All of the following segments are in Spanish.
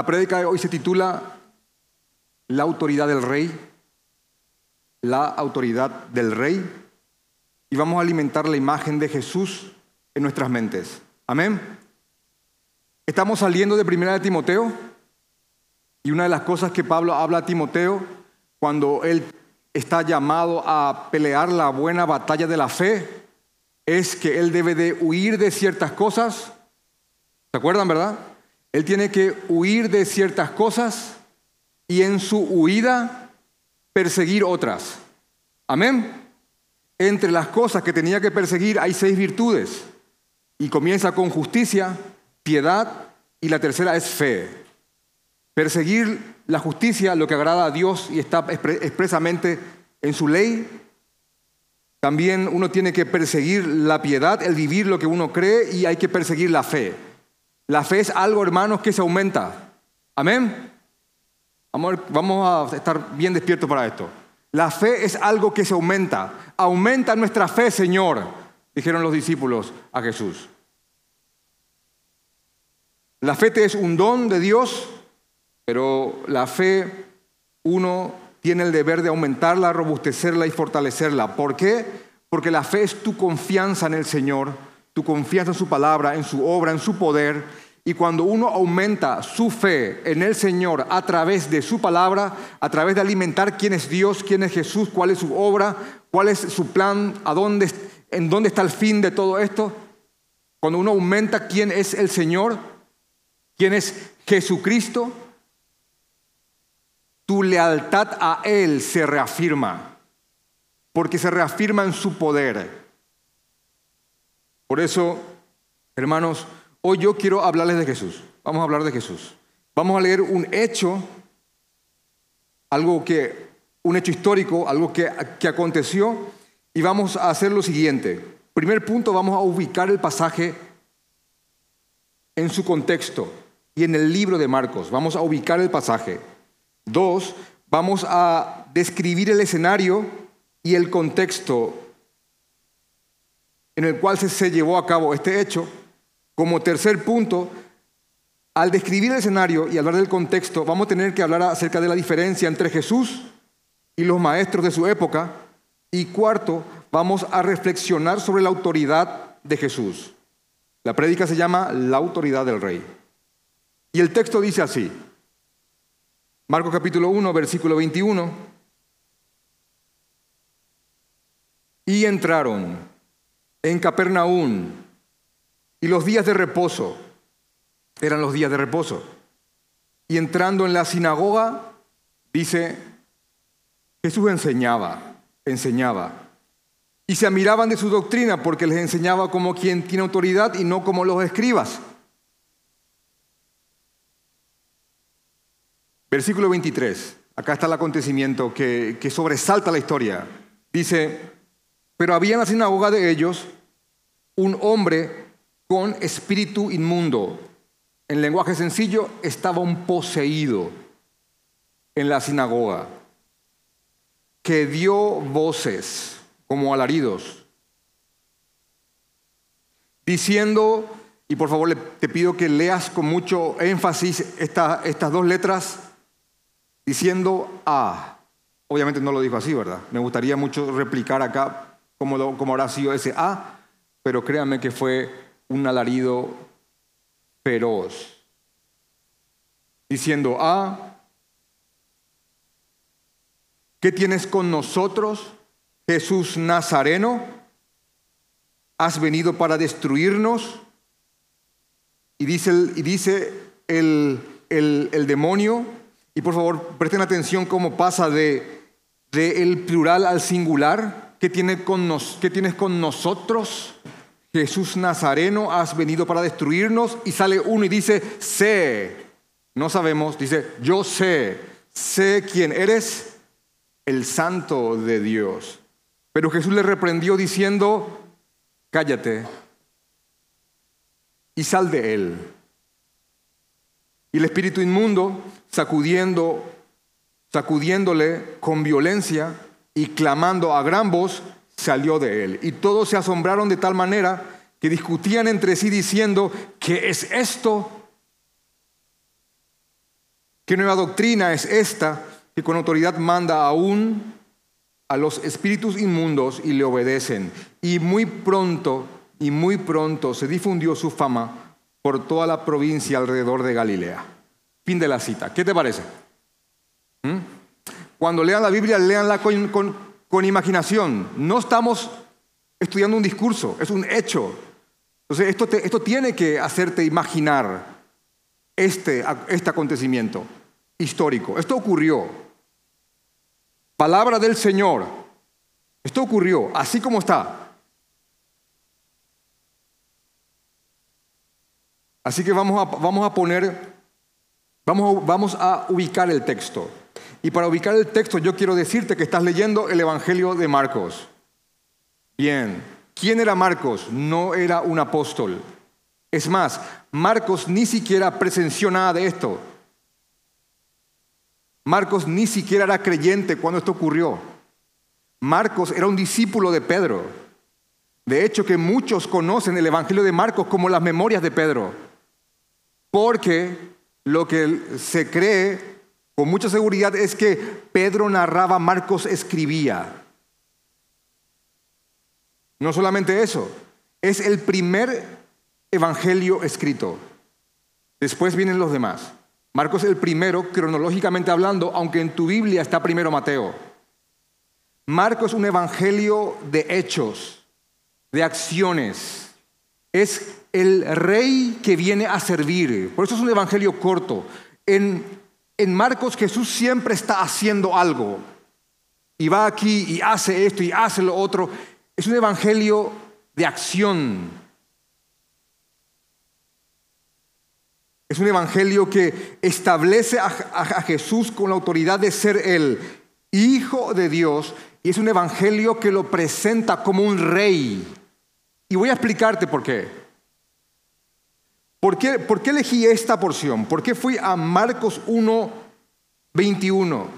La prédica de hoy se titula La autoridad del rey. La autoridad del rey. Y vamos a alimentar la imagen de Jesús en nuestras mentes. Amén. Estamos saliendo de Primera de Timoteo y una de las cosas que Pablo habla a Timoteo cuando él está llamado a pelear la buena batalla de la fe es que él debe de huir de ciertas cosas. ¿Se acuerdan, verdad? Él tiene que huir de ciertas cosas y en su huida perseguir otras. Amén. Entre las cosas que tenía que perseguir hay seis virtudes. Y comienza con justicia, piedad y la tercera es fe. Perseguir la justicia, lo que agrada a Dios y está expresamente en su ley. También uno tiene que perseguir la piedad, el vivir lo que uno cree y hay que perseguir la fe. La fe es algo, hermanos, que se aumenta. Amén. Vamos a estar bien despiertos para esto. La fe es algo que se aumenta. Aumenta nuestra fe, Señor, dijeron los discípulos a Jesús. La fe es un don de Dios, pero la fe uno tiene el deber de aumentarla, robustecerla y fortalecerla. ¿Por qué? Porque la fe es tu confianza en el Señor, tu confianza en su palabra, en su obra, en su poder. Y cuando uno aumenta su fe en el Señor a través de su palabra, a través de alimentar quién es Dios, quién es Jesús, cuál es su obra, cuál es su plan, a dónde, en dónde está el fin de todo esto, cuando uno aumenta quién es el Señor, ¿Quién es Jesucristo? Tu lealtad a Él se reafirma, porque se reafirma en su poder. Por eso, hermanos, hoy yo quiero hablarles de Jesús. Vamos a hablar de Jesús. Vamos a leer un hecho, algo que, un hecho histórico, algo que, que aconteció, y vamos a hacer lo siguiente. Primer punto, vamos a ubicar el pasaje en su contexto y en el libro de Marcos. Vamos a ubicar el pasaje. Dos, vamos a describir el escenario y el contexto en el cual se, llevó a cabo este hecho. Como tercer punto, al describir el escenario y hablar del contexto, vamos a tener que hablar acerca de la diferencia entre Jesús y los maestros de su época. Y cuarto, vamos a reflexionar sobre la autoridad de Jesús. La prédica se llama La autoridad del rey. Y el texto dice así, Marcos capítulo 1, versículo 21, y entraron en Capernaum y los días de reposo eran los días de reposo. Y entrando en la sinagoga, dice, Jesús enseñaba, enseñaba. Y se admiraban de su doctrina porque les enseñaba como quien tiene autoridad y no como los escribas. Versículo 23. Acá está el acontecimiento que, sobresalta la historia. Dice, pero había en la sinagoga de ellos un hombre con espíritu inmundo. En lenguaje sencillo, estaba un poseído en la sinagoga, que dio voces como alaridos, diciendo, y por favor te pido que leas con mucho énfasis estas dos letras, diciendo A. Obviamente no lo dijo así, ¿verdad? Me gustaría mucho replicar acá cómo, cómo habrá sido ese A, pero créanme que fue un alarido feroz. Diciendo A, ¿qué tienes con nosotros, Jesús Nazareno? ¿Has venido para destruirnos? Y dice y dice el, el, el demonio, y por favor, presten atención cómo pasa de, el plural al singular. ¿Qué, tiene con nos, ¿Qué tienes con nosotros? Jesús Nazareno, has venido para destruirnos. Y sale uno y dice, sé. No sabemos, dice, yo sé. Sé quién eres, el santo de Dios. Pero Jesús le reprendió diciendo, cállate y sal de él. Y el espíritu inmundo, sacudiendo, sacudiéndole con violencia y clamando a gran voz, salió de él. Y todos se asombraron de tal manera que discutían entre sí diciendo, ¿qué es esto? ¿Qué nueva doctrina es esta que con autoridad manda aún a los espíritus inmundos y le obedecen? Y muy pronto, y muy pronto se difundió su fama por toda la provincia alrededor de Galilea. Fin de la cita. ¿Qué te parece? ¿Mm? Cuando lean la Biblia, leanla con, imaginación. No estamos estudiando un discurso, es un hecho. Entonces, esto, esto tiene que hacerte imaginar este, este acontecimiento histórico. Esto ocurrió. Palabra del Señor. Esto ocurrió, así como está. Así que vamos a, vamos a poner, vamos, vamos a ubicar el texto. Y para ubicar el texto yo quiero decirte que estás leyendo el Evangelio de Marcos. Bien, ¿quién era Marcos? No era un apóstol. Es más, Marcos ni siquiera presenció nada de esto. Marcos ni siquiera era creyente cuando esto ocurrió. Marcos era un discípulo de Pedro. De hecho, que muchos conocen el Evangelio de Marcos como las memorias de Pedro. Porque lo que se cree con mucha seguridad es que Pedro narraba, Marcos escribía. No solamente eso, es el primer evangelio escrito. Después vienen los demás. Marcos el primero, cronológicamente hablando, aunque en tu Biblia está primero Mateo. Marcos es un evangelio de hechos, de acciones. Es el rey que viene a servir. Por eso es un evangelio corto. En, en Marcos Jesús siempre está haciendo algo. Y va aquí y hace esto y hace lo otro. Es un evangelio de acción. Es un evangelio que establece a, Jesús con la autoridad de ser el Hijo de Dios y es un evangelio que lo presenta como un rey. Y voy a explicarte por qué. ¿Por qué, por qué elegí esta porción? ¿Por qué fui a Marcos 1, 21?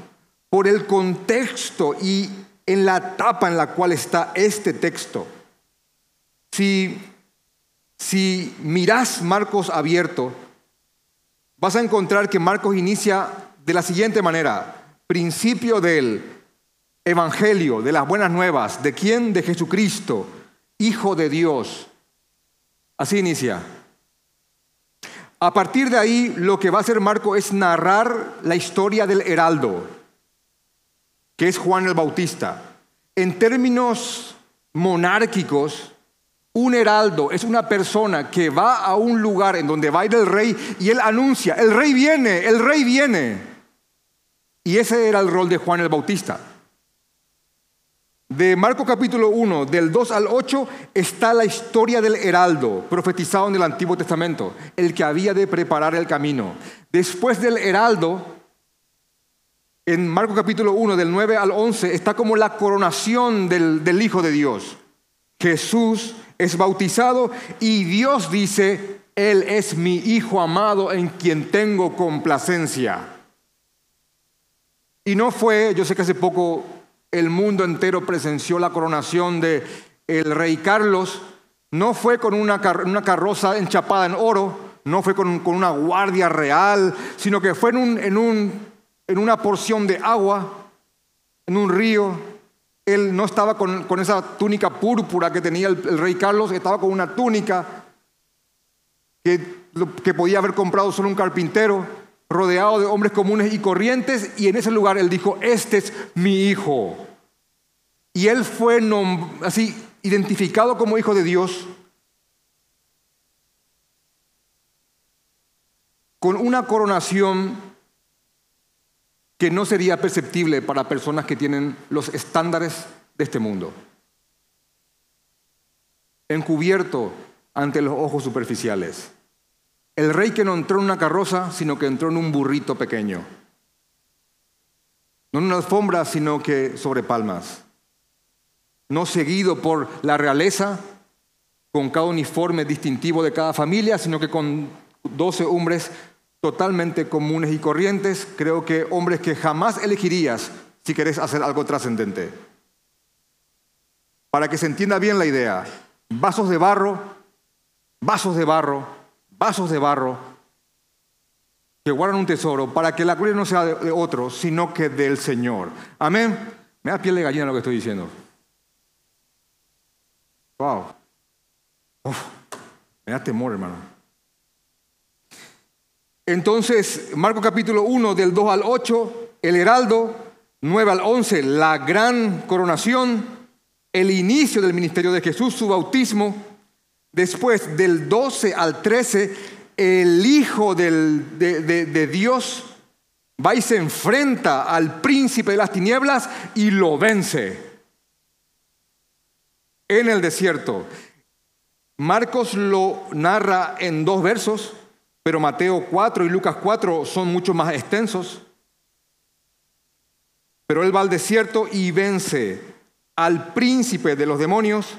Por el contexto y en la etapa en la cual está este texto. Si, si mirás Marcos abierto, vas a encontrar que Marcos inicia de la siguiente manera. Principio del Evangelio, de las buenas nuevas. ¿De quién? De Jesucristo, Hijo de Dios. Así inicia. A partir de ahí, lo que va a hacer Marco es narrar la historia del heraldo, que es Juan el Bautista. En términos monárquicos, un heraldo es una persona que va a un lugar en donde va a ir el rey y él anuncia, el rey viene, el rey viene. Y ese era el rol de Juan el Bautista. De Marco capítulo 1, del 2 al 8, está la historia del heraldo, profetizado en el Antiguo Testamento, el que había de preparar el camino. Después del heraldo, en Marco capítulo 1, del 9 al 11, está como la coronación del, del Hijo de Dios. Jesús es bautizado y Dios dice, Él es mi Hijo amado en quien tengo complacencia. Y no fue, yo sé que hace poco el mundo entero presenció la coronación de el rey Carlos, no fue con una, carroza enchapada en oro, no fue con, una guardia real, sino que fue en, una porción de agua, en un río. Él no estaba con, esa túnica púrpura que tenía el, rey Carlos, estaba con una túnica que podía haber comprado solo un carpintero rodeado de hombres comunes y corrientes, y en ese lugar él dijo, este es mi hijo. Y él fue así identificado como hijo de Dios con una coronación que no sería perceptible para personas que tienen los estándares de este mundo. Encubierto ante los ojos superficiales. El rey que no entró en una carroza, sino que entró en un burrito pequeño. No en una alfombra, sino que sobre palmas. No seguido por la realeza, con cada uniforme distintivo de cada familia, sino que con doce hombres totalmente comunes y corrientes, creo que hombres que jamás elegirías si querés hacer algo trascendente. Para que se entienda bien la idea, vasos de barro, vasos de barro, vasos de barro, que guardan un tesoro para que la gloria no sea de otro, sino que del Señor. Amén. Me da piel de gallina lo que estoy diciendo. Wow. me da temor, hermano. Entonces, Marco capítulo 1, del 2 al 8, el heraldo, 9 al 11, la gran coronación, el inicio del ministerio de Jesús, su bautismo. Después, del 12 al 13, el Hijo de, Dios va y se enfrenta al príncipe de las tinieblas y lo vence en el desierto. Marcos lo narra en dos versos, pero Mateo 4 y Lucas 4 son mucho más extensos. Pero él va al desierto y vence al príncipe de los demonios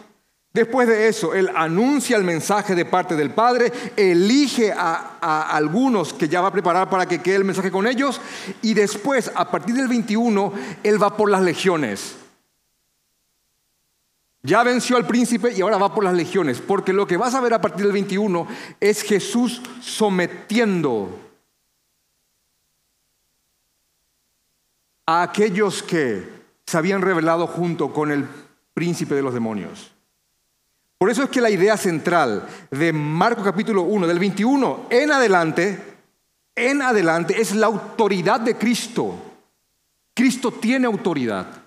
Después de eso, Él anuncia el mensaje de parte del Padre, elige a, algunos que ya va a preparar para que quede el mensaje con ellos, y después, a partir del 21, Él va por las legiones. Ya venció al príncipe y ahora va por las legiones, porque lo que vas a ver a partir del 21 es Jesús sometiendo a aquellos que se habían revelado junto con el príncipe de los demonios. Por eso es que la idea central de Marcos capítulo 1, del 21 en adelante, en adelante es la autoridad de Cristo. Cristo tiene autoridad.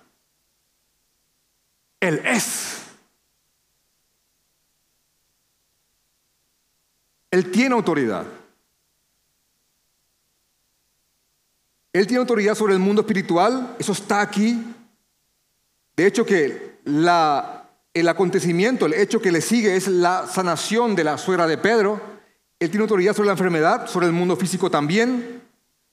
Él es. Él tiene autoridad. Él tiene autoridad sobre el mundo espiritual, eso está aquí. De hecho que la el acontecimiento, el hecho que le sigue es la sanación de la suegra de Pedro. Él tiene autoridad sobre la enfermedad, sobre el mundo físico también.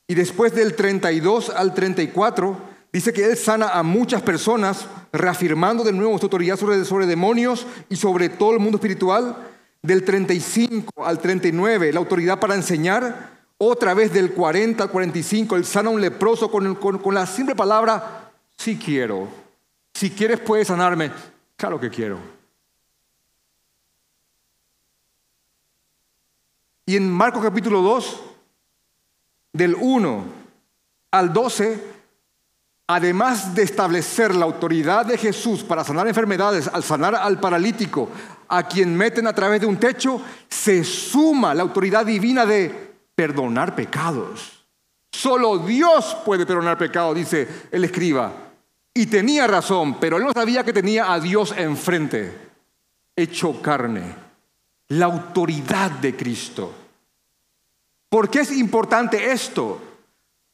Y después del 32 al 34, dice que Él sana a muchas personas, reafirmando de nuevo su autoridad sobre, demonios y sobre todo el mundo espiritual. Del 35 al 39, la autoridad para enseñar. Otra vez del 40 al 45, Él sana a un leproso con, con la simple palabra, si quiero. Si quieres puedes sanarme lo que quiero. Y en Marcos capítulo 2, del 1 al 12, además de establecer la autoridad de Jesús para sanar enfermedades, al sanar al paralítico, a quien meten a través de un techo, se suma la autoridad divina de perdonar pecados. Solo Dios puede perdonar pecados, dice el escriba. Y tenía razón, pero él no sabía que tenía a Dios enfrente, hecho carne, la autoridad de Cristo. ¿Por qué es importante esto?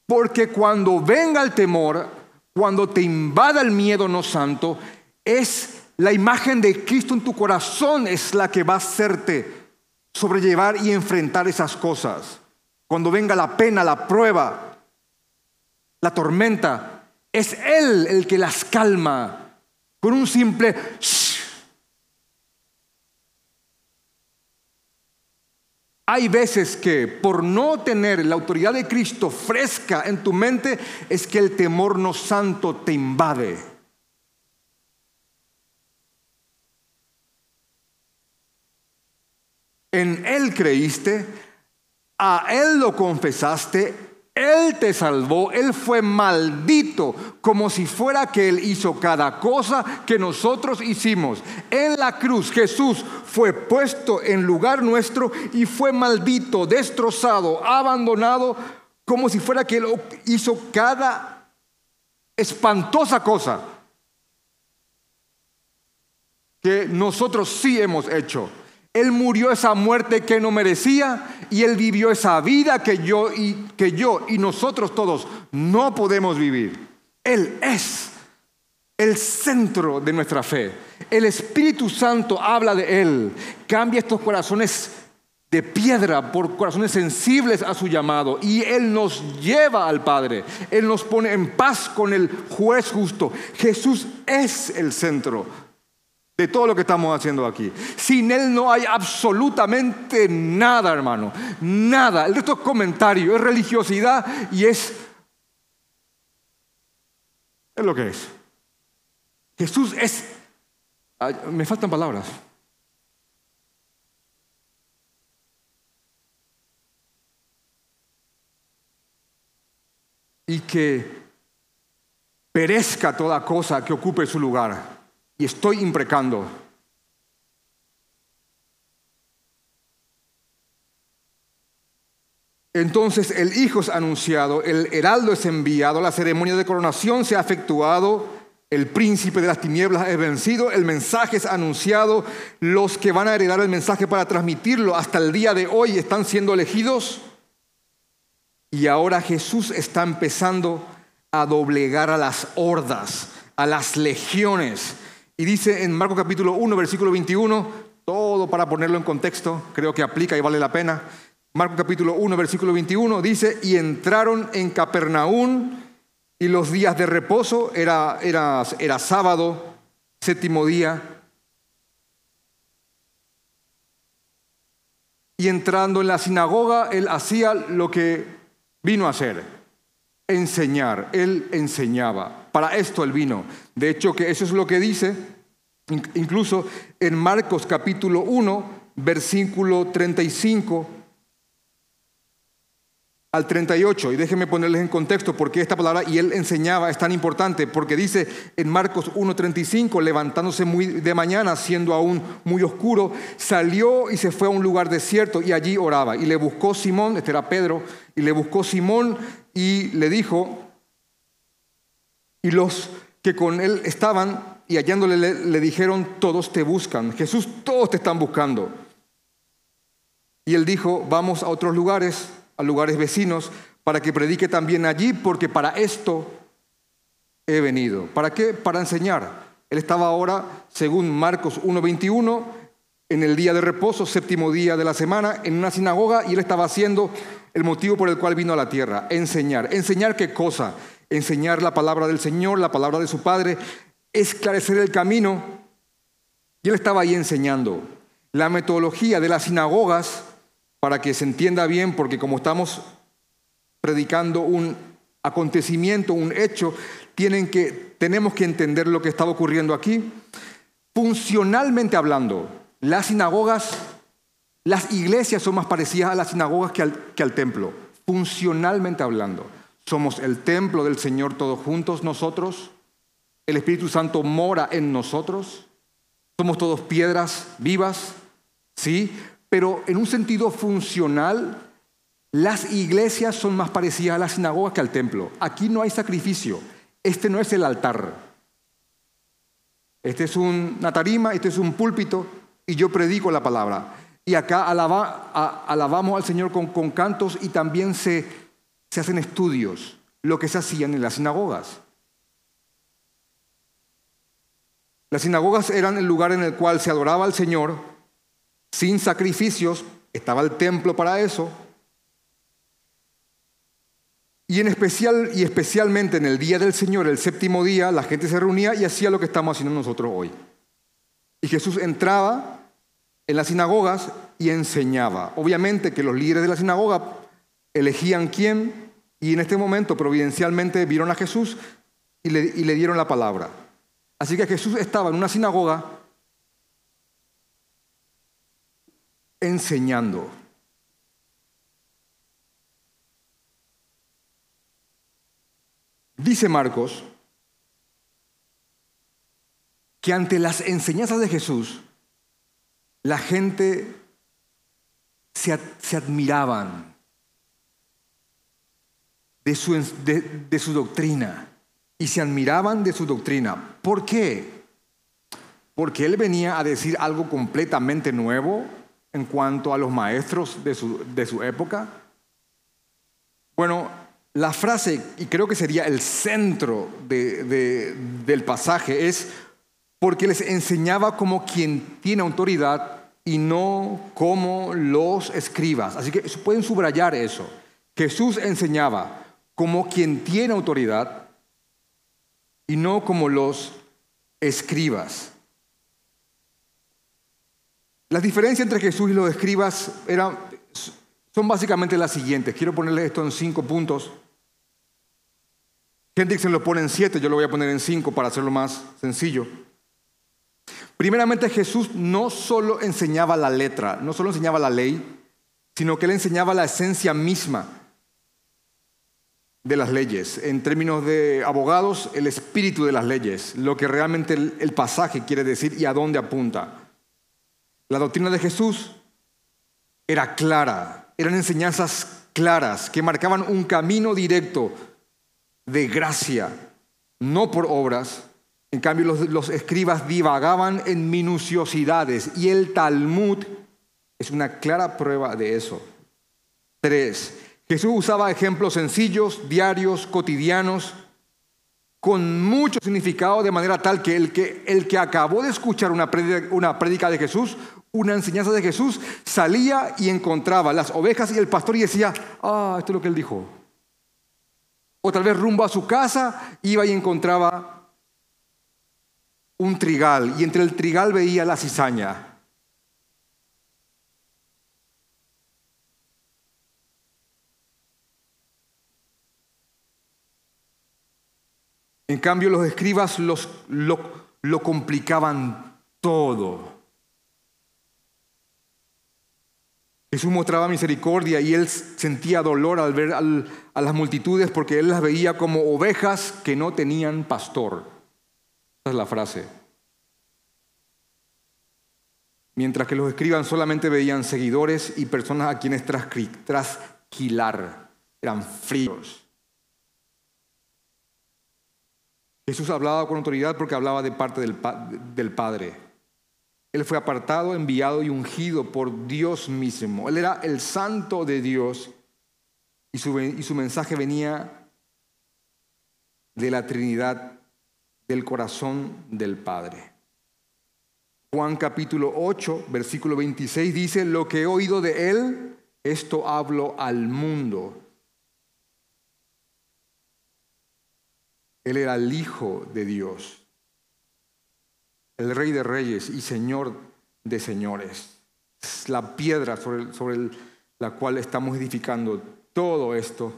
Porque cuando venga el temor, cuando te invada el miedo no santo, es la imagen de Cristo en tu corazón es la que va a hacerte sobrellevar y enfrentar esas cosas. Cuando venga la pena, la prueba, la tormenta, es Él el que las calma con un simple Hay veces que por no tener la autoridad de Cristo fresca en tu mente es que el temor no santo te invade. En Él creíste, a Él lo confesaste, él te salvó, Él fue maldito, como si fuera que Él hizo cada cosa que nosotros hicimos. En la cruz Jesús fue puesto en lugar nuestro y fue maldito, destrozado, abandonado, como si fuera que Él hizo cada espantosa cosa que nosotros sí hemos hecho. Él murió esa muerte que no merecía y él vivió esa vida que yo y que yo y nosotros todos no podemos vivir. Él es el centro de nuestra fe. El Espíritu Santo habla de él. Cambia estos corazones de piedra por corazones sensibles a su llamado y Él nos lleva al Padre. Él nos pone en paz con el juez justo. Jesús es el centro de todo lo que estamos haciendo aquí. Sin Él no hay absolutamente nada, hermano. Nada. El resto es comentario, es religiosidad y es... Es lo que es. Jesús es... me faltan palabras. que perezca toda cosa que ocupe su lugar. Y estoy imprecando. Entonces el Hijo es anunciado, el heraldo es enviado, la ceremonia de coronación se ha efectuado, el príncipe de las tinieblas es vencido, el mensaje es anunciado, los que van a heredar el mensaje para transmitirlo hasta el día de hoy están siendo elegidos. Y ahora Jesús está empezando a doblegar a las hordas, a las legiones. Y dice en Marcos capítulo 1, versículo 21, todo para ponerlo en contexto, creo que aplica y vale la pena. Marcos capítulo 1, versículo 21 dice, y entraron en Capernaum y los días de reposo, era, era, era sábado, séptimo día, y entrando en la sinagoga, él hacía lo que vino a hacer, enseñar, él enseñaba. Para esto él vino. De hecho, que eso es lo que dice, incluso en Marcos capítulo 1, versículo 35 al 38, y déjenme ponerles en contexto porque esta palabra y él enseñaba es tan importante, porque dice en Marcos 1.35, levantándose muy de mañana, siendo aún muy oscuro, salió y se fue a un lugar desierto y allí oraba. Y le buscó Simón, este era Pedro, y le buscó Simón y le dijo, y los que con él estaban y hallándole le, dijeron, todos te buscan, Jesús, todos te están buscando. Y él dijo, vamos a otros lugares a lugares vecinos para que predique también allí, porque para esto he venido. ¿Para qué? Para enseñar. Él estaba ahora, según Marcos 1.21, en el día de reposo, séptimo día de la semana, en una sinagoga, y él estaba haciendo el motivo por el cual vino a la tierra, enseñar. ¿Enseñar qué cosa? Enseñar la palabra del Señor, la palabra de su Padre, esclarecer el camino. Y él estaba ahí enseñando. La metodología de las sinagogas para que se entienda bien, porque como estamos predicando un acontecimiento, un hecho, tienen que, tenemos que entender lo que estaba ocurriendo aquí. Funcionalmente hablando, las sinagogas, las iglesias son más parecidas a las sinagogas que al, que al templo. Funcionalmente hablando, somos el templo del Señor todos juntos nosotros. El Espíritu Santo mora en nosotros. Somos todos piedras vivas, ¿sí? pero en un sentido funcional, las iglesias son más parecidas a las sinagogas que al templo. Aquí no hay sacrificio. Este no es el altar. Este es una tarima, este es un púlpito y yo predico la palabra. Y acá alabamos al Señor con, cantos y también se, se hacen estudios, lo que se hacían en las sinagogas. Las sinagogas eran el lugar en el cual se adoraba al Señor sin sacrificios, estaba el templo para eso. Y en especial y especialmente en el día del Señor, el séptimo día, la gente se reunía y hacía lo que estamos haciendo nosotros hoy. Y Jesús entraba en las sinagogas y enseñaba. Obviamente que los líderes de la sinagoga elegían quién y en este momento providencialmente vieron a Jesús y le, y le dieron la palabra. Así que Jesús estaba en una sinagoga enseñando. Dice Marcos que ante las enseñanzas de Jesús, la gente se, admiraban de su, de su doctrina y se admiraban de su doctrina. ¿Por qué? Porque él venía a decir algo completamente nuevo en cuanto a los maestros de su, época? Bueno, la frase, y creo que sería el centro del pasaje, es porque les enseñaba como quien tiene autoridad y no como los escribas. Así que pueden subrayar eso. Jesús enseñaba como quien tiene autoridad y no como los escribas. Las diferencias entre Jesús y los escribas son básicamente las siguientes. Quiero ponerles esto en cinco puntos. se lo pone en siete, yo lo voy a poner en cinco para hacerlo más sencillo. Primeramente Jesús no solo enseñaba la letra, no solo enseñaba la ley, sino que él enseñaba la esencia misma de las leyes. En términos de abogados, el espíritu de las leyes, lo que realmente el, pasaje quiere decir y a dónde apunta. La doctrina de Jesús era clara, eran enseñanzas claras que marcaban un camino directo de gracia, no por obras. En cambio, los, escribas divagaban en minuciosidades y el Talmud es una clara prueba de eso. Tres, Jesús usaba ejemplos sencillos, diarios, cotidianos, con mucho significado, de manera tal que el que, el que acabó de escuchar una una prédica de Jesús, una enseñanza de Jesús, salía y encontraba las ovejas y el pastor y decía, ah, esto es lo que él dijo. O tal vez rumbo a su casa iba y encontraba un trigal y entre el trigal veía la cizaña. En cambio, los escribas los, lo, complicaban todo. Jesús mostraba misericordia y él sentía dolor al ver a las multitudes porque él las veía como ovejas que no tenían pastor. Esa es la frase. Mientras que los escriban solamente veían seguidores y personas a quienes trasquilar. Eran fríos. Jesús hablaba con autoridad porque hablaba de parte del, del Padre. Él fue apartado, enviado y ungido por Dios mismo. Él era el santo de Dios y su, y su mensaje venía de la Trinidad, del corazón del Padre. Juan capítulo 8, versículo 26 dice, lo que he oído de Él, esto hablo al mundo. Él era el Hijo de Dios el Rey de Reyes y Señor de Señores. Es la piedra sobre, la cual estamos edificando todo esto.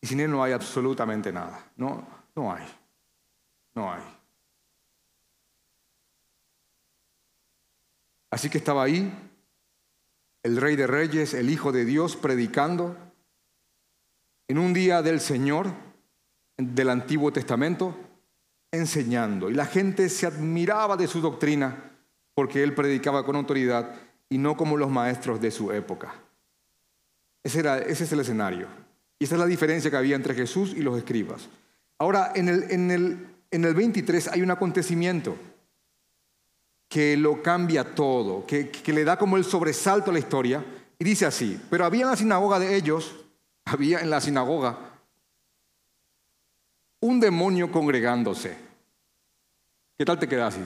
Y sin Él no hay absolutamente nada. No, no hay. No hay. Así que estaba ahí el Rey de Reyes, el Hijo de Dios, predicando en un día del Señor del Antiguo Testamento enseñando y la gente se admiraba de su doctrina porque él predicaba con autoridad y no como los maestros de su época. Ese, era, ese es el escenario. Y esa es la diferencia que había entre Jesús y los escribas. Ahora, en el, en el, en el 23 hay un acontecimiento que lo cambia todo, que, que le da como el sobresalto a la historia. Y dice así, pero había en la sinagoga de ellos, había en la sinagoga un demonio congregándose. ¿Qué tal te queda así?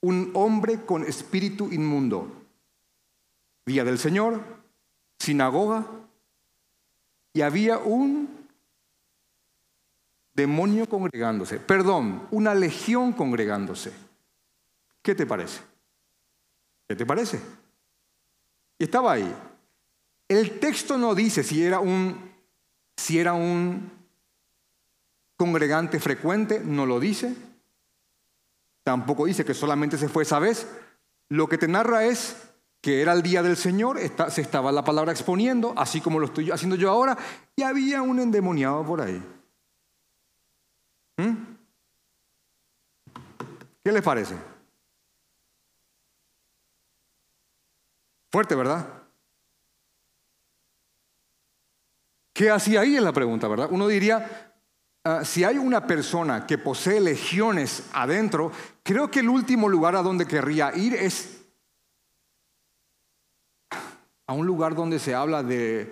Un hombre con espíritu inmundo. Día del Señor, sinagoga, y había un demonio congregándose, perdón, una legión congregándose. ¿Qué te parece? ¿Qué te parece? Y estaba ahí. El texto no dice si era un si era un congregante frecuente, no lo dice. Tampoco dice que solamente se fue esa vez. Lo que te narra es que era el día del Señor, se estaba la palabra exponiendo, así como lo estoy haciendo yo ahora, y había un endemoniado por ahí. ¿Mm? ¿Qué les parece? Fuerte, ¿verdad? ¿Qué hacía ahí? Es la pregunta, ¿verdad? Uno diría, ah, si hay una persona que posee legiones adentro, creo que el último lugar a donde querría ir es a un lugar donde se habla de,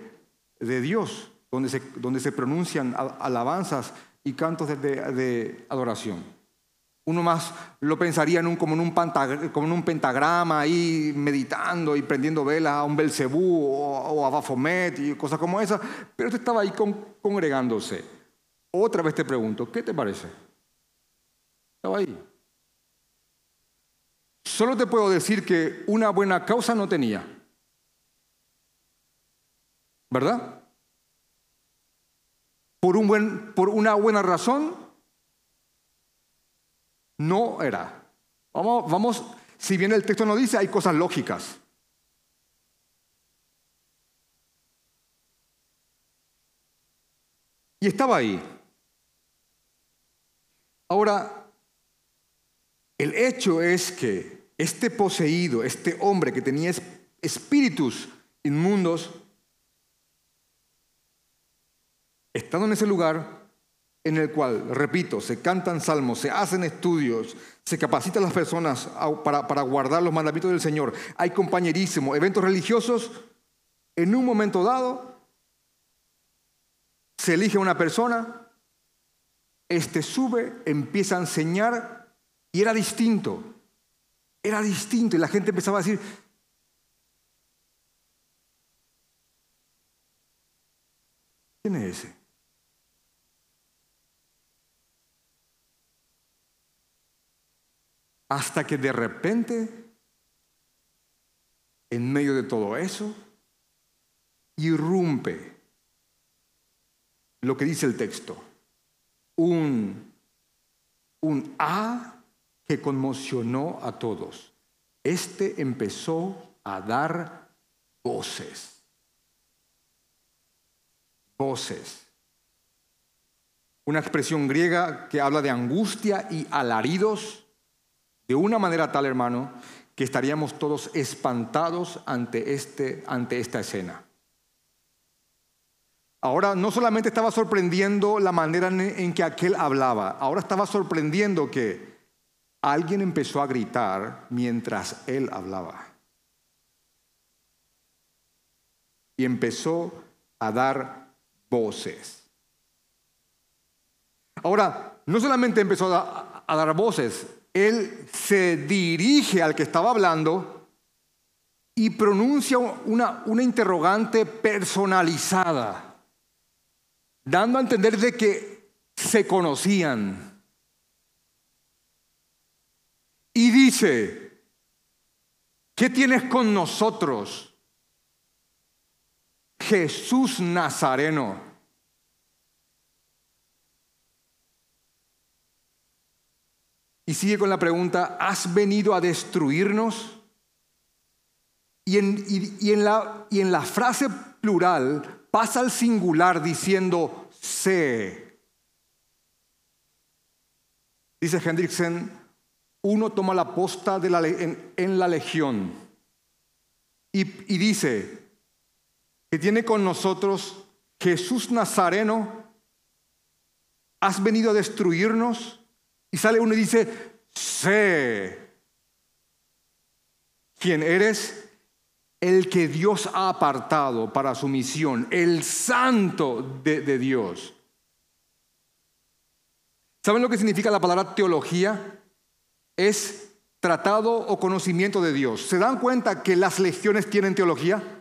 Dios, donde se, donde se, pronuncian alabanzas y cantos de adoración. Uno más lo pensaría en un, como, en un como en un pentagrama ahí meditando y prendiendo velas a un Belcebú o, a Bafomet y cosas como esas, pero usted estaba ahí congregándose. Otra vez te pregunto, ¿qué te parece? Estaba ahí. Solo te puedo decir que una buena causa no tenía. ¿Verdad? Por, por una buena razón no era. Vamos, vamos, si bien el texto no dice, hay cosas lógicas. Y estaba ahí. Ahora, el hecho es que este poseído, este hombre que tenía espíritus inmundos, estando en ese lugar en el cual, repito, se cantan salmos, se hacen estudios, se capacitan las personas para, para guardar los mandamientos del Señor, hay compañerísimo, eventos religiosos, en un momento dado se elige una persona, este sube, empieza a enseñar y era distinto, era distinto y la gente empezaba a decir, ¿quién es ese? Hasta que de repente, en medio de todo eso, irrumpe lo que dice el texto, un, un A que conmocionó a todos. Este empezó a dar voces. Voces. Una expresión griega que habla de angustia y alaridos de una manera tal, hermano, que estaríamos todos espantados ante, este, ante esta escena. Ahora no solamente estaba sorprendiendo la manera en que aquel hablaba, ahora estaba sorprendiendo que alguien empezó a gritar mientras él hablaba. Y empezó a dar voces. Ahora, no solamente empezó a, a dar voces, él se dirige al que estaba hablando y pronuncia una, una interrogante personalizada, dando a entender de que se conocían. Y dice, ¿qué tienes con nosotros? Jesús Nazareno. Y sigue con la pregunta, ¿has venido a destruirnos? Y en, la, frase plural pasa al singular diciendo, sé. Dice Hendrickson, uno toma la posta de la, en, en, la legión y dice que tiene con nosotros Jesús Nazareno, ¿has venido a destruirnos? Y sale uno y dice, sé quién eres, el que Dios ha apartado para su misión, el santo de, Dios. ¿Saben lo que significa la palabra teología? Es tratado o conocimiento de Dios. ¿Se dan cuenta que las legiones tienen teología?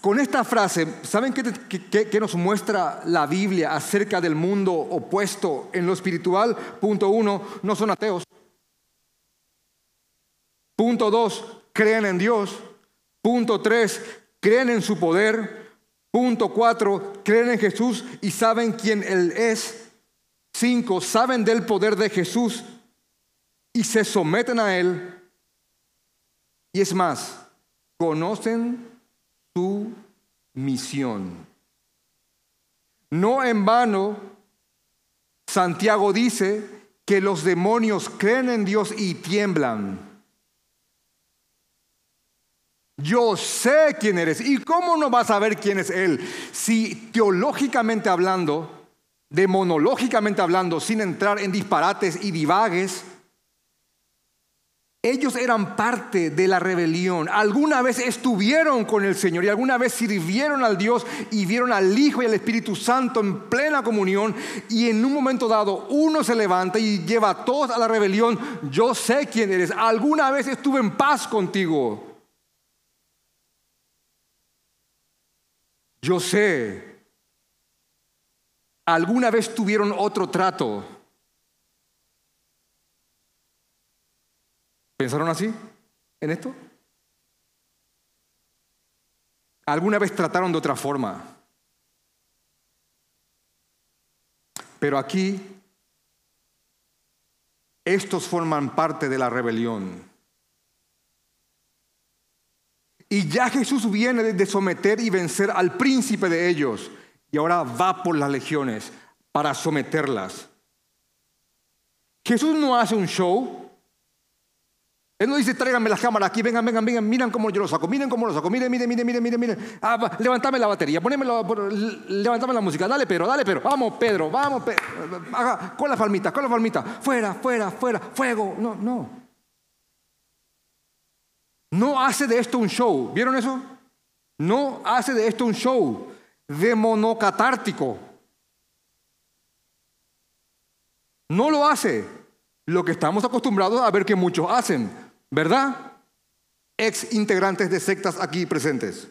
Con esta frase, ¿saben qué, nos muestra la Biblia acerca del mundo opuesto en lo espiritual? Punto uno, no son ateos. Punto dos, creen en Dios. Punto tres, creen en su poder. Punto cuatro, creen en Jesús y saben quién Él es. Cinco, saben del poder de Jesús y se someten a Él. Y es más, conocen su misión. No en vano, Santiago dice que los demonios creen en Dios y tiemblan. Yo sé quién eres. ¿Y cómo no vas a saber quién es Él? Si teológicamente hablando, demonológicamente hablando, sin entrar en disparates y divagues, ellos eran parte de la rebelión. Alguna vez estuvieron con el Señor y alguna vez sirvieron al Dios y vieron al Hijo y al Espíritu Santo en plena comunión. Y en un momento dado uno se levanta y lleva a todos a la rebelión. Yo sé quién eres. Alguna vez estuve en paz contigo. Yo sé. Alguna vez tuvieron otro trato. ¿Pensaron así en esto? ¿Alguna vez trataron de otra forma? Pero aquí estos forman parte de la rebelión. Y ya Jesús viene de someter y vencer al príncipe de ellos. y ahora va por las legiones para someterlas. Jesús no hace un show, no dice, tráiganme las cámaras aquí, vengan, vengan, vengan, miren cómo yo lo saco, miren cómo lo saco, miren, miren, miren, miren, miren, miren. Ah, levantame la batería, poneme levantame la música, dale Pedro, dale Pedro, vamos Pedro, vamos Pedro, haga, con la palmita, con la palmita, fuera, fuera, fuera, fuego, no, no. No hace de esto un show, ¿vieron eso? No hace de esto un show de monocatártico. No lo hace. Lo que estamos acostumbrados a ver que muchos hacen. ¿Verdad? Ex integrantes de sectas aquí presentes.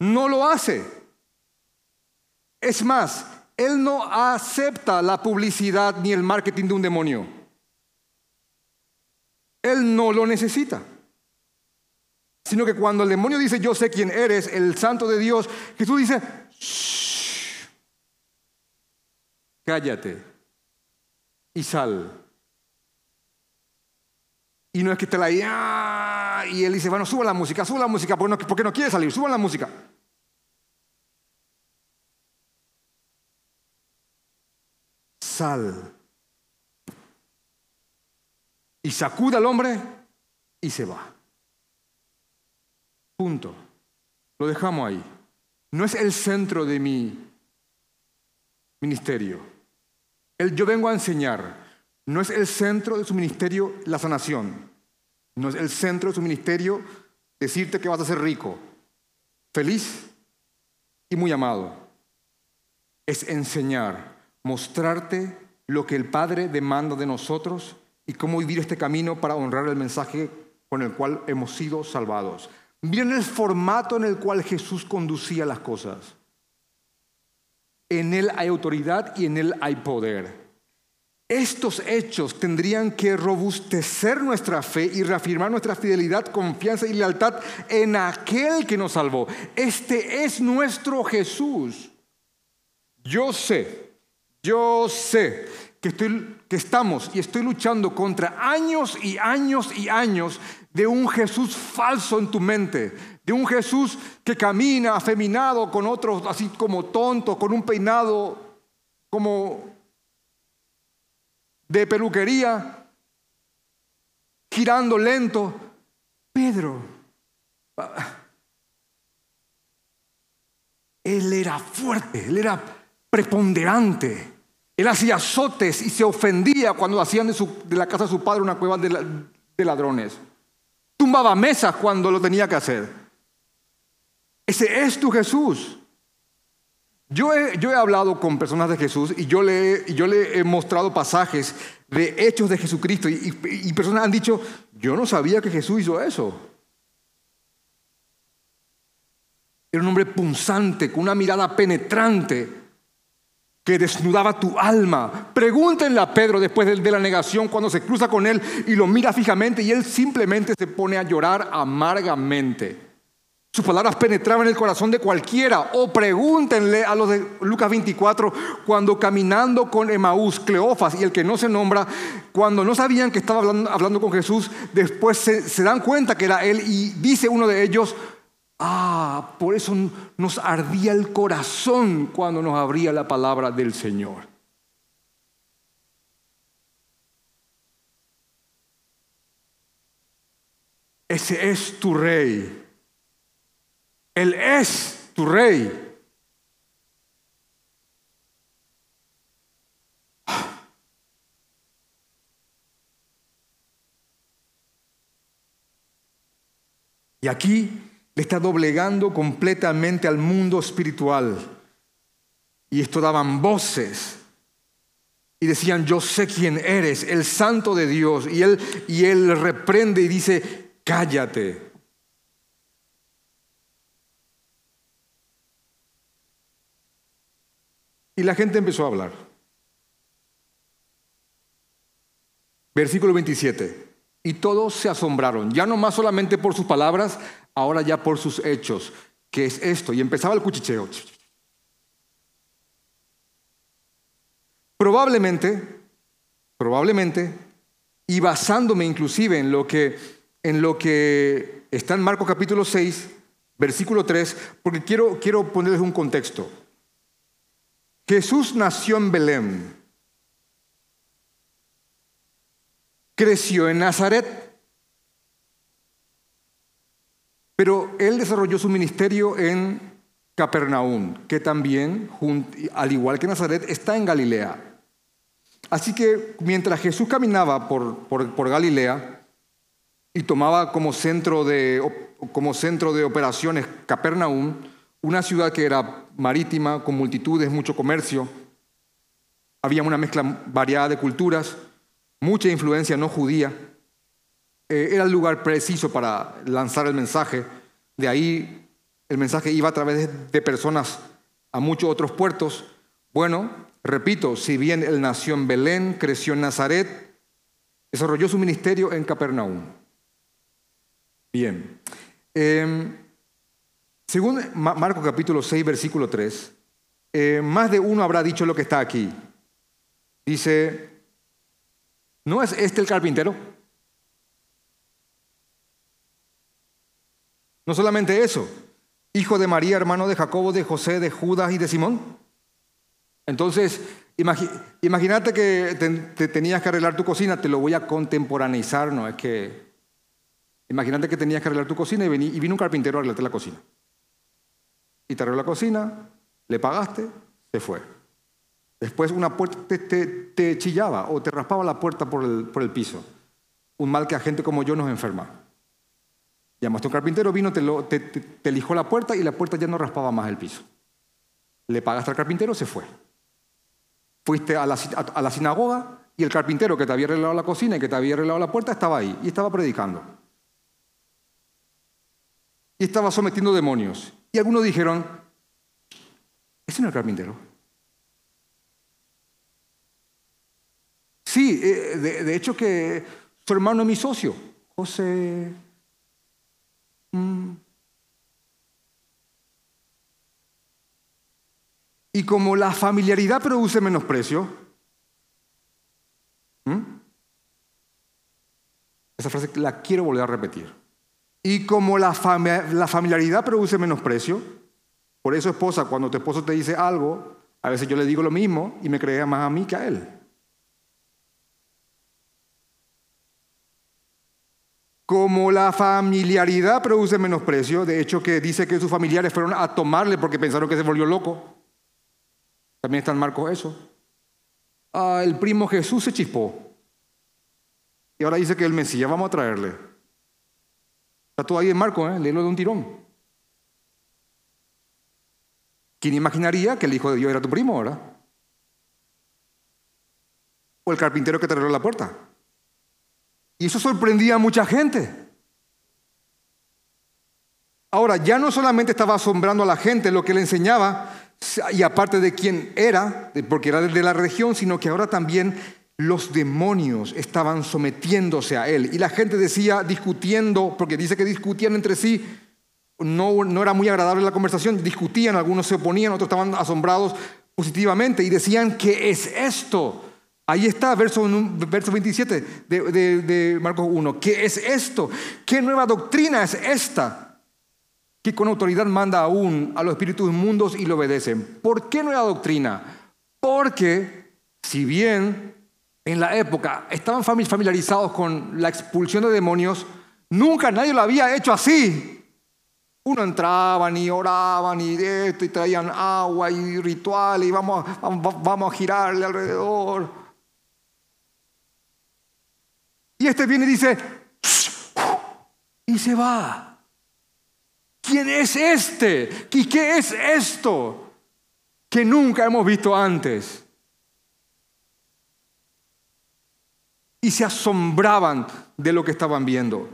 No lo hace. Es más, él no acepta la publicidad ni el marketing de un demonio. Él no lo necesita. Sino que cuando el demonio dice, yo sé quién eres, el santo de Dios, Jesús dice, cállate y sal. Y no es que te la ¡ah! y él dice, bueno, suba la música, suba la música, porque no, porque no quiere salir, suba la música. Sal. Y sacude al hombre y se va. Punto. Lo dejamos ahí. No es el centro de mi ministerio. El yo vengo a enseñar no es el centro de su ministerio la sanación. No es el centro de su ministerio decirte que vas a ser rico, feliz y muy amado. Es enseñar, mostrarte lo que el Padre demanda de nosotros y cómo vivir este camino para honrar el mensaje con el cual hemos sido salvados. Miren el formato en el cual Jesús conducía las cosas. En Él hay autoridad y en Él hay poder. Estos hechos tendrían que robustecer nuestra fe y reafirmar nuestra fidelidad, confianza y lealtad en aquel que nos salvó. Este es nuestro Jesús. Yo sé, yo sé que, estoy, que estamos y estoy luchando contra años y años y años de un Jesús falso en tu mente, de un Jesús que camina afeminado con otros así como tonto, con un peinado como de peluquería, girando lento. Pedro, él era fuerte, él era preponderante. Él hacía azotes y se ofendía cuando hacían de, la casa de su padre una cueva de ladrones. Tumbaba mesas cuando lo tenía que hacer. Ese es tu Jesús. Yo he, hablado con personas de Jesús y yo le, he mostrado pasajes de hechos de Jesucristo y personas han dicho, yo no sabía que Jesús hizo eso. Era un hombre punzante, con una mirada penetrante que desnudaba tu alma. Pregúntenle a Pedro después de, la negación cuando se cruza con él y lo mira fijamente y él simplemente se pone a llorar amargamente. Sus palabras penetraban el corazón de cualquiera. O pregúntenle a los de Lucas 24, cuando caminando con Emaús, Cleofas y el que no se nombra, cuando no sabían que estaba hablando, con Jesús, después se dan cuenta que era él y dice uno de ellos, Ah, por eso nos ardía el corazón cuando nos abría la palabra del Señor. Ese es tu rey. Él es tu rey. Y aquí le está doblegando completamente al mundo espiritual. Y esto daban voces y decían, yo sé quién eres, el santo de Dios. Y él, y él reprende y dice, cállate. Y la gente empezó a hablar. Versículo 27. Y todos se asombraron, ya no más solamente por sus palabras, ahora ya por sus hechos, que es esto. Y empezaba el cuchicheo. Probablemente, probablemente, y basándome inclusive en lo que, en lo que está en Marcos capítulo 6, versículo 3, porque quiero, quiero ponerles un contexto. Jesús nació en Belén, creció en Nazaret, pero él desarrolló su ministerio en Capernaum, que también, al igual que Nazaret, está en Galilea. Así que mientras Jesús caminaba por, Galilea y tomaba como centro, de, como centro de operaciones Capernaum, una ciudad que era marítima, con multitudes, mucho comercio, había una mezcla variada de culturas, mucha influencia no judía, eh, era el lugar preciso para lanzar el mensaje, de ahí el mensaje iba a través de personas a muchos otros puertos. Bueno, Repito, si bien él nació en Belén, creció en Nazaret, desarrolló su ministerio en Capernaum. Bien. Em, según Marcos capítulo 6, versículo 3, eh, más de uno habrá dicho lo que está aquí. Dice, ¿no es este el carpintero? No solamente eso, hijo de María, hermano de Jacobo, de José, de Judas y de Simón. Entonces, imagínate que te, tenías que arreglar tu cocina, te lo voy a contemporaneizar, no es que... Imagínate que tenías que arreglar tu cocina y, y vino un carpintero a arreglarte la cocina. Y te arregló la cocina, le pagaste, se fue. Después una puerta te, chillaba o te raspaba la puerta por el, por el, piso. Un mal que a gente como yo nos enferma. Llamaste a un carpintero, vino, te, lo, te, te lijó la puerta y la puerta ya no raspaba más el piso. Le pagaste al carpintero, se fue. Fuiste a la, sinagoga y el carpintero que te había arreglado la cocina y que te había arreglado la puerta estaba ahí y estaba predicando. Y estaba sometiendo demonios. Y algunos dijeron, ese no es el carpintero. Sí, eh, de, hecho que su hermano es mi socio, José. Mm, Y como la familiaridad produce menosprecio, esa frase la quiero volver a repetir. Y como la, la familiaridad produce menosprecio, por eso esposa, cuando tu esposo te dice algo, a veces yo le digo lo mismo y me crea más a mí que a él. Como la familiaridad produce menosprecio, de hecho que dice que sus familiares fueron a tomarle porque pensaron que se volvió loco. También está en Marcos eso. Ah, el primo Jesús se chispó. Y ahora dice que el Mesías, vamos a traerle. Está todo ahí en Marcos, ¿eh? léelo de un tirón. ¿Quién imaginaría que el Hijo de Dios era tu primo ahora? O el carpintero que te arregló la puerta. Y eso sorprendía a mucha gente. Ahora, ya no solamente estaba asombrando a la gente lo que le enseñaba, y aparte de quién era, porque era de la región, sino que ahora también los demonios estaban sometiéndose a él. Y la gente decía, discutiendo, porque dice que discutían entre sí, no, no era muy agradable la conversación, discutían, algunos se oponían, otros estaban asombrados positivamente y decían, ¿qué es esto? Ahí está, verso, verso 27 de, Marcos 1. ¿Qué es esto? ¿Qué nueva doctrina es esta? que con autoridad manda aún a los espíritus inmundos y lo obedecen. ¿Por qué nueva doctrina? Porque si bien en la época estaban familiarizados con la expulsión de demonios, nunca nadie lo había hecho así. Uno entraban y oraban y esto y traían agua y ritual y vamos a girarle alrededor. Y este viene y dice, y se va. ¿Quién es este? ¿Y qué es esto que nunca hemos visto antes? Y se asombraban de lo que estaban viendo.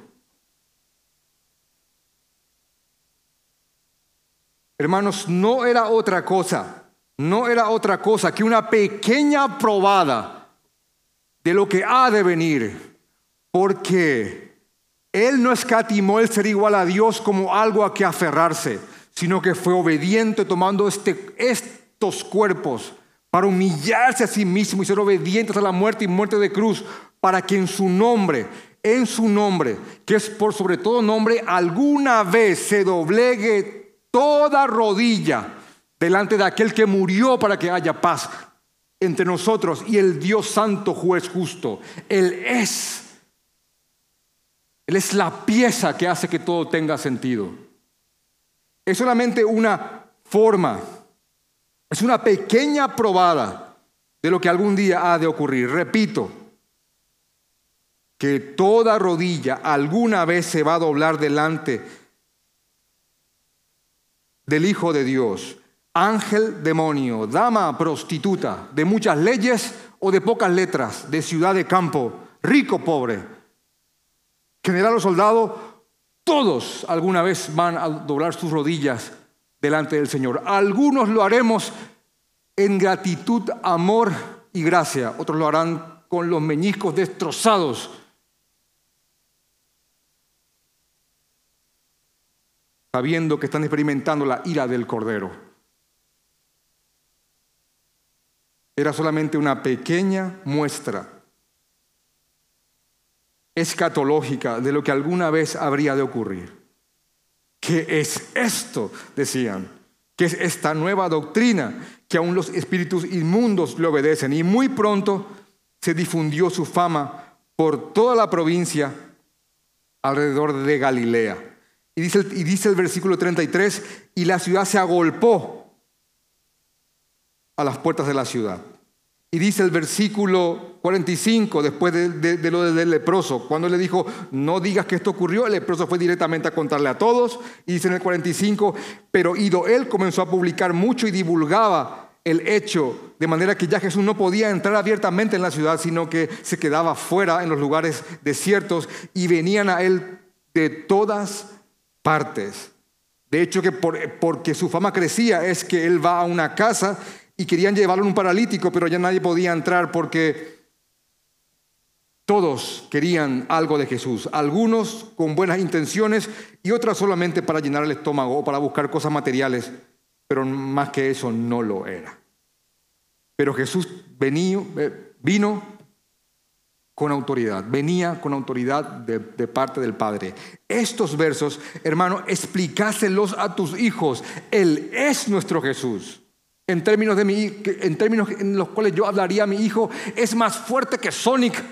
Hermanos, no era otra cosa, no era otra cosa que una pequeña probada de lo que ha de venir. Porque él no escatimó el ser igual a Dios como algo a que aferrarse, sino que fue obediente tomando este, estos cuerpos para humillarse a sí mismo y ser obedientes a la muerte y muerte de cruz, para que en su nombre en su nombre, que es por sobre todo nombre, alguna vez se doblegue toda rodilla delante de aquel que murió para que haya paz entre nosotros y el Dios Santo juez justo. Él es. Él es la pieza que hace que todo tenga sentido. Es solamente una forma, es una pequeña probada de lo que algún día ha de ocurrir. Repito, que toda rodilla alguna vez se va a doblar delante del Hijo de Dios ángel demonio, dama prostituta, de muchas leyes o de pocas letras, de ciudad de campo, rico pobre, general o soldado, todos alguna vez van a doblar sus rodillas delante del Señor. Algunos lo haremos en gratitud, amor y gracia, otros lo harán con los meñiscos destrozados. sabiendo que están experimentando la ira del Cordero. era solamente una pequeña muestra escatológica de lo que alguna vez habría de ocurrir. ¿Qué es esto? Decían. ¿Qué es esta nueva doctrina que aún los espíritus inmundos le obedecen? Y muy pronto se difundió su fama por toda la provincia alrededor de Galilea. Y dice, el, versículo 33, y la ciudad se agolpó a las puertas de la ciudad. Y dice el versículo 45, después de, lo del leproso, cuando le dijo, no digas que esto ocurrió, el leproso fue directamente a contarle a todos. Y dice en el 45, pero ido él comenzó a publicar mucho y divulgaba el hecho, de manera que ya Jesús no podía entrar abiertamente en la ciudad, sino que se quedaba fuera en los lugares desiertos y venían a él de todas partes. De hecho, que porque su fama crecía es que él va a una casa y querían llevarlo en un paralítico, pero ya nadie podía entrar porque todos querían algo de Jesús, algunos con buenas intenciones y otras solamente para llenar el estómago o para buscar cosas materiales, pero más que eso no lo era. Pero Jesús venía, eh, vino con autoridad, venía con autoridad de, de, parte del Padre. Estos versos, hermano, explícaselos a tus hijos. Él es nuestro Jesús en términos, de mi, en términos en los cuales yo hablaría a mi hijo, es más fuerte que Sonic,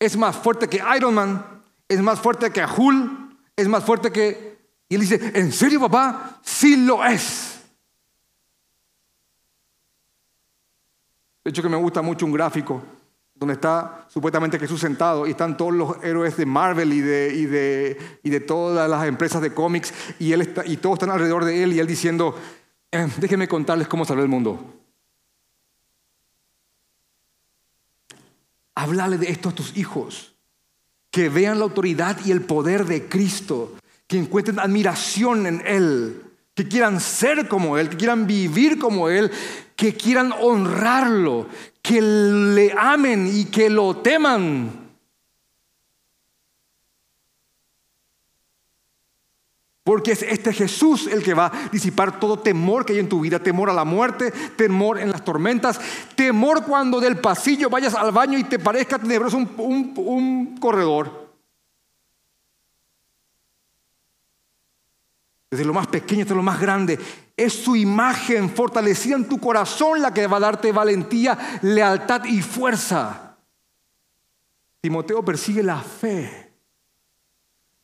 es más fuerte que Iron Man, es más fuerte que Hulk, es más fuerte que... Y él dice, ¿en serio papá? Sí lo es. De hecho que me gusta mucho un gráfico donde está supuestamente Jesús sentado y están todos los héroes de Marvel y de, y de, y de todas las empresas de cómics y, él está, y todos están alrededor de él y él diciendo, eh, déjenme contarles cómo salvé el mundo. Háblale de esto a tus hijos. Que vean la autoridad y el poder de Cristo. Que encuentren admiración en Él. Que quieran ser como Él. Que quieran vivir como Él. Que quieran honrarlo. Que le amen y que lo teman. Porque es este Jesús el que va a disipar todo temor que hay en tu vida, temor a la muerte, temor en las tormentas, temor cuando del pasillo vayas al baño y te parezca tenebroso un, corredor. Desde lo más pequeño hasta lo más grande, es su imagen fortalecida en tu corazón la que va a darte valentía, lealtad y fuerza. Timoteo persigue la fe.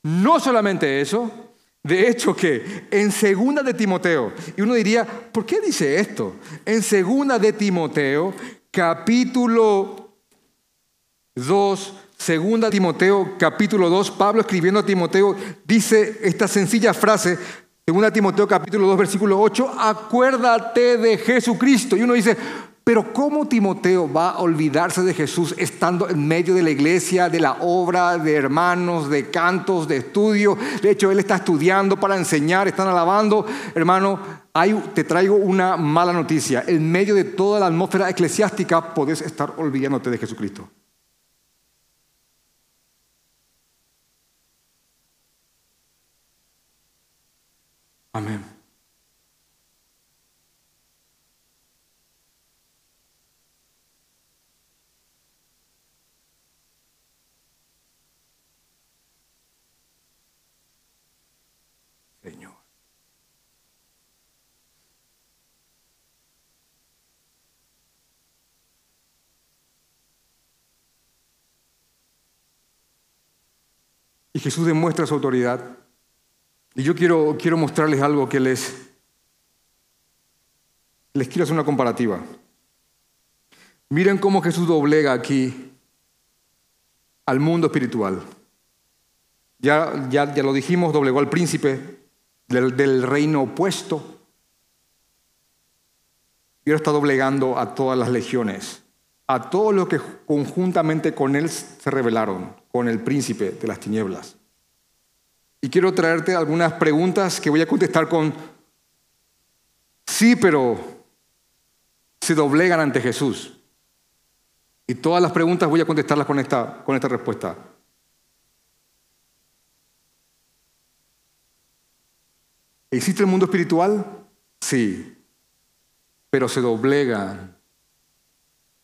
No solamente eso, de hecho que en segunda de Timoteo, y uno diría, ¿por qué dice esto? En segunda de Timoteo, capítulo 2, segunda Timoteo, capítulo 2, Pablo escribiendo a Timoteo, dice esta sencilla frase, segunda Timoteo, capítulo 2, versículo 8, acuérdate de Jesucristo. Y uno dice, pero ¿cómo Timoteo va a olvidarse de Jesús estando en medio de la iglesia, de la obra, de hermanos, de cantos, de estudio? De hecho, él está estudiando para enseñar, están alabando. Hermano, te traigo una mala noticia. En medio de toda la atmósfera eclesiástica podés estar olvidándote de Jesucristo. Amén. Y Jesús demuestra su autoridad. Y yo quiero, quiero mostrarles algo que les, les quiero hacer una comparativa. Miren cómo Jesús doblega aquí al mundo espiritual. Ya, ya, ya lo dijimos, doblegó al príncipe del, del reino opuesto. Y ahora está doblegando a todas las legiones, a todos los que conjuntamente con él se rebelaron, con el príncipe de las tinieblas. Y quiero traerte algunas preguntas que voy a contestar con sí, pero se doblegan ante Jesús. Y todas las preguntas voy a contestarlas con esta, con esta respuesta. ¿Existe el mundo espiritual? Sí, pero se doblegan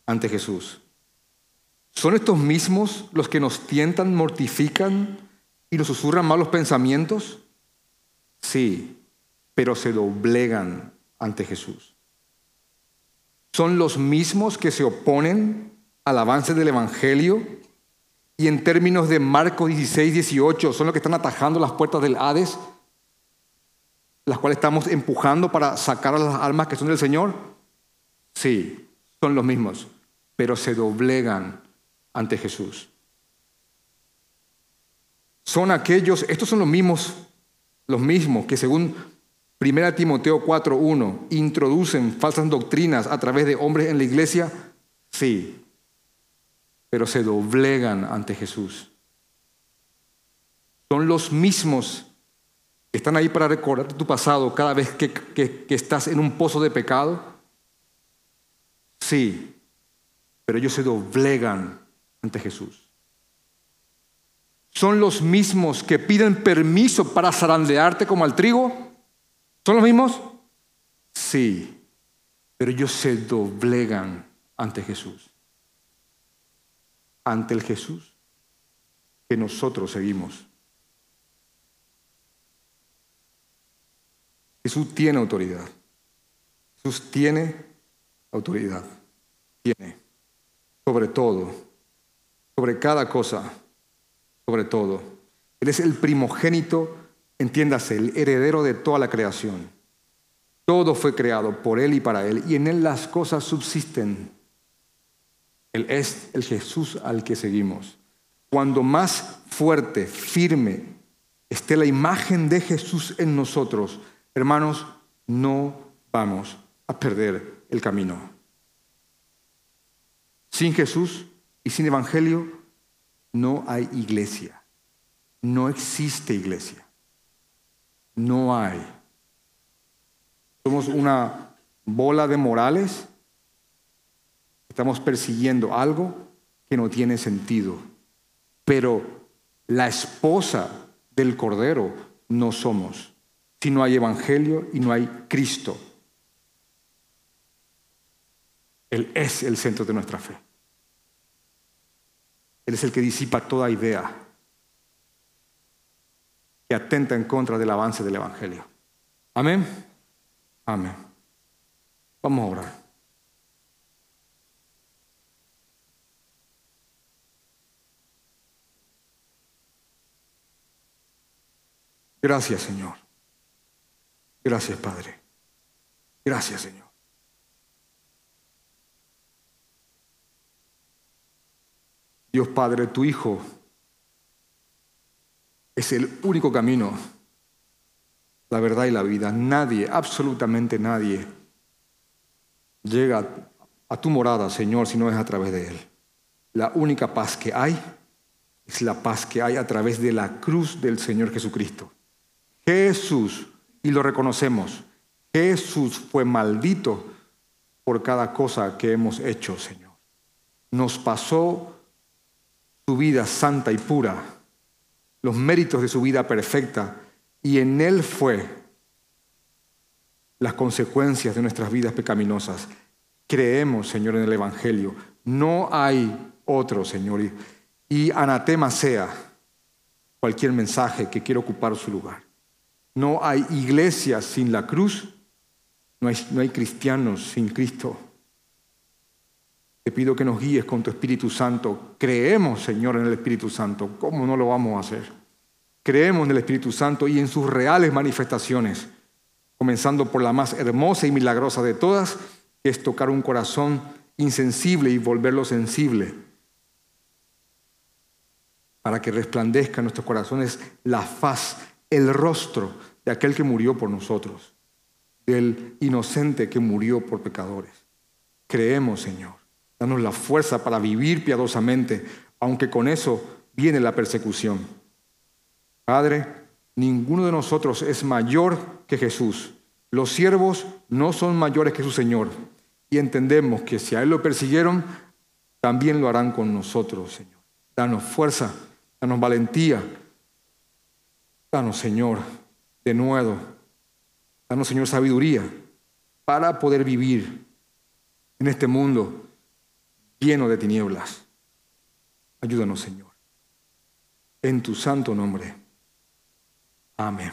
ante Jesús. ¿Son estos mismos los que nos tientan, mortifican y nos susurran malos pensamientos? Sí, pero se doblegan ante Jesús. ¿Son los mismos que se oponen al avance del Evangelio y en términos de Marcos 16, 18, son los que están atajando las puertas del Hades, las cuales estamos empujando para sacar a las almas que son del Señor? Sí, son los mismos, pero se doblegan ante Jesús. Son aquellos, estos son los mismos, los mismos que según 1 Timoteo 4.1 introducen falsas doctrinas a través de hombres en la iglesia. Sí, pero se doblegan ante Jesús. Son los mismos que están ahí para recordar tu pasado cada vez que, que estás en un pozo de pecado. Sí, pero ellos se doblegan ante Jesús. Son los mismos que piden permiso para zarandearte como al trigo. ¿Son los mismos? Sí, pero ellos se doblegan ante Jesús ante el Jesús que nosotros seguimos. Jesús tiene autoridad. Jesús tiene autoridad. Tiene. Sobre todo. Sobre cada cosa. Sobre todo. Él es el primogénito, entiéndase, el heredero de toda la creación. Todo fue creado por Él y para Él. Y en Él las cosas subsisten. Él es el Jesús al que seguimos. Cuando más fuerte, firme esté la imagen de Jesús en nosotros, hermanos, no vamos a perder el camino. Sin Jesús y sin Evangelio no hay iglesia. No existe iglesia. No hay. Somos una bola de morales Estamos persiguiendo algo que no tiene sentido. Pero la esposa del Cordero no somos si no hay evangelio y no hay Cristo. Él es el centro de nuestra fe. Él es el que disipa toda idea que atenta en contra del avance del Evangelio. Amén. Amén. Vamos a orar. Gracias, Señor. Gracias, Padre. Gracias, Señor. Dios Padre, tu Hijo es el único camino, la verdad y la vida. Nadie, absolutamente nadie, llega a tu morada, Señor, si no es a través de Él. La única paz que hay es la paz que hay a través de la cruz del Señor Jesucristo. Jesús, y lo reconocemos, Jesús fue maldito por cada cosa que hemos hecho, Señor. Nos pasó su vida santa y pura, los méritos de su vida perfecta, y en Él fue las consecuencias de nuestras vidas pecaminosas. Creemos, Señor, en el Evangelio. No hay otro, Señor. Y anatema sea cualquier mensaje que quiera ocupar su lugar. No hay iglesia sin la cruz. No hay, no hay cristianos sin Cristo. Te pido que nos guíes con tu Espíritu Santo. Creemos, Señor, en el Espíritu Santo. ¿Cómo no lo vamos a hacer? Creemos en el Espíritu Santo y en sus reales manifestaciones, comenzando por la más hermosa y milagrosa de todas, que es tocar un corazón insensible y volverlo sensible, para que resplandezca en nuestros corazones la faz, el rostro de aquel que murió por nosotros, del inocente que murió por pecadores. Creemos, Señor. Danos la fuerza para vivir piadosamente, aunque con eso viene la persecución. Padre, ninguno de nosotros es mayor que Jesús. Los siervos no son mayores que su Señor. Y entendemos que si a Él lo persiguieron, también lo harán con nosotros, Señor. Danos fuerza, danos valentía. Danos, Señor, de nuevo. Danos, Señor, sabiduría para poder vivir en este mundo lleno de tinieblas. Ayúdanos, Señor. En tu santo nombre. Amén.